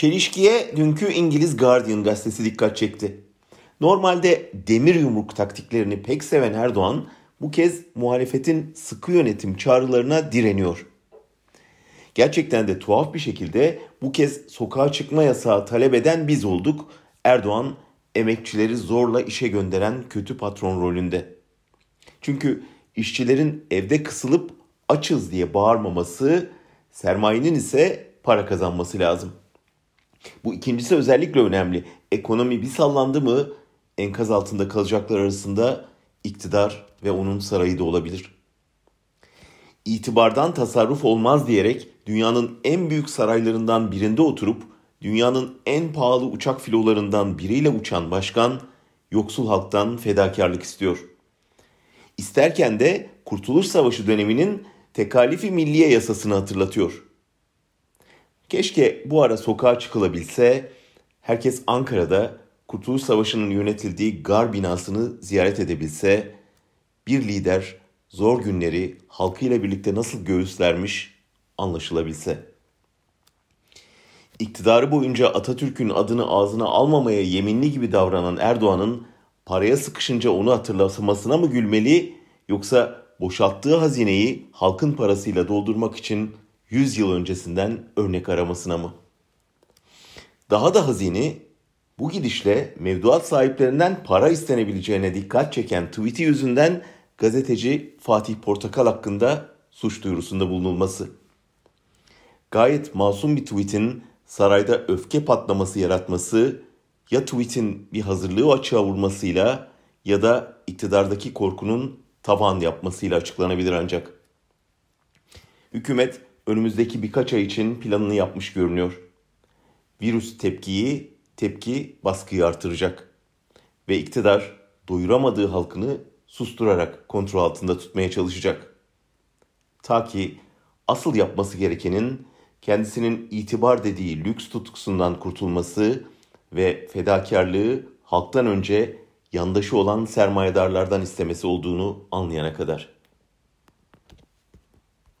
Çelişkiye dünkü İngiliz Guardian gazetesi dikkat çekti. Normalde demir yumruk taktiklerini pek seven Erdoğan bu kez muhalefetin sıkı yönetim çağrılarına direniyor. Gerçekten de tuhaf bir şekilde bu kez sokağa çıkma yasağı talep eden biz olduk. Erdoğan emekçileri zorla işe gönderen kötü patron rolünde. Çünkü işçilerin evde kısılıp açız diye bağırmaması, sermayenin ise para kazanması lazım. Bu ikincisi özellikle önemli. Ekonomi bir sallandı mı enkaz altında kalacaklar arasında iktidar ve onun sarayı da olabilir. İtibardan tasarruf olmaz diyerek dünyanın en büyük saraylarından birinde oturup dünyanın en pahalı uçak filolarından biriyle uçan başkan yoksul halktan fedakarlık istiyor. İsterken de Kurtuluş Savaşı döneminin tekalifi milliye yasasını hatırlatıyor. Keşke bu ara sokağa çıkılabilse, herkes Ankara'da Kurtuluş Savaşı'nın yönetildiği gar binasını ziyaret edebilse, bir lider zor günleri halkıyla birlikte nasıl göğüslermiş anlaşılabilse. İktidarı boyunca Atatürk'ün adını ağzına almamaya yeminli gibi davranan Erdoğan'ın paraya sıkışınca onu hatırlatmasına mı gülmeli yoksa boşalttığı hazineyi halkın parasıyla doldurmak için 100 yıl öncesinden örnek aramasına mı? Daha da hazini bu gidişle mevduat sahiplerinden para istenebileceğine dikkat çeken tweet'i yüzünden gazeteci Fatih Portakal hakkında suç duyurusunda bulunulması. Gayet masum bir tweet'in sarayda öfke patlaması yaratması ya tweet'in bir hazırlığı açığa vurmasıyla ya da iktidardaki korkunun tavan yapmasıyla açıklanabilir ancak. Hükümet önümüzdeki birkaç ay için planını yapmış görünüyor. Virüs tepkiyi, tepki baskıyı artıracak. Ve iktidar doyuramadığı halkını susturarak kontrol altında tutmaya çalışacak. Ta ki asıl yapması gerekenin kendisinin itibar dediği lüks tutkusundan kurtulması ve fedakarlığı halktan önce yandaşı olan sermayedarlardan istemesi olduğunu anlayana kadar.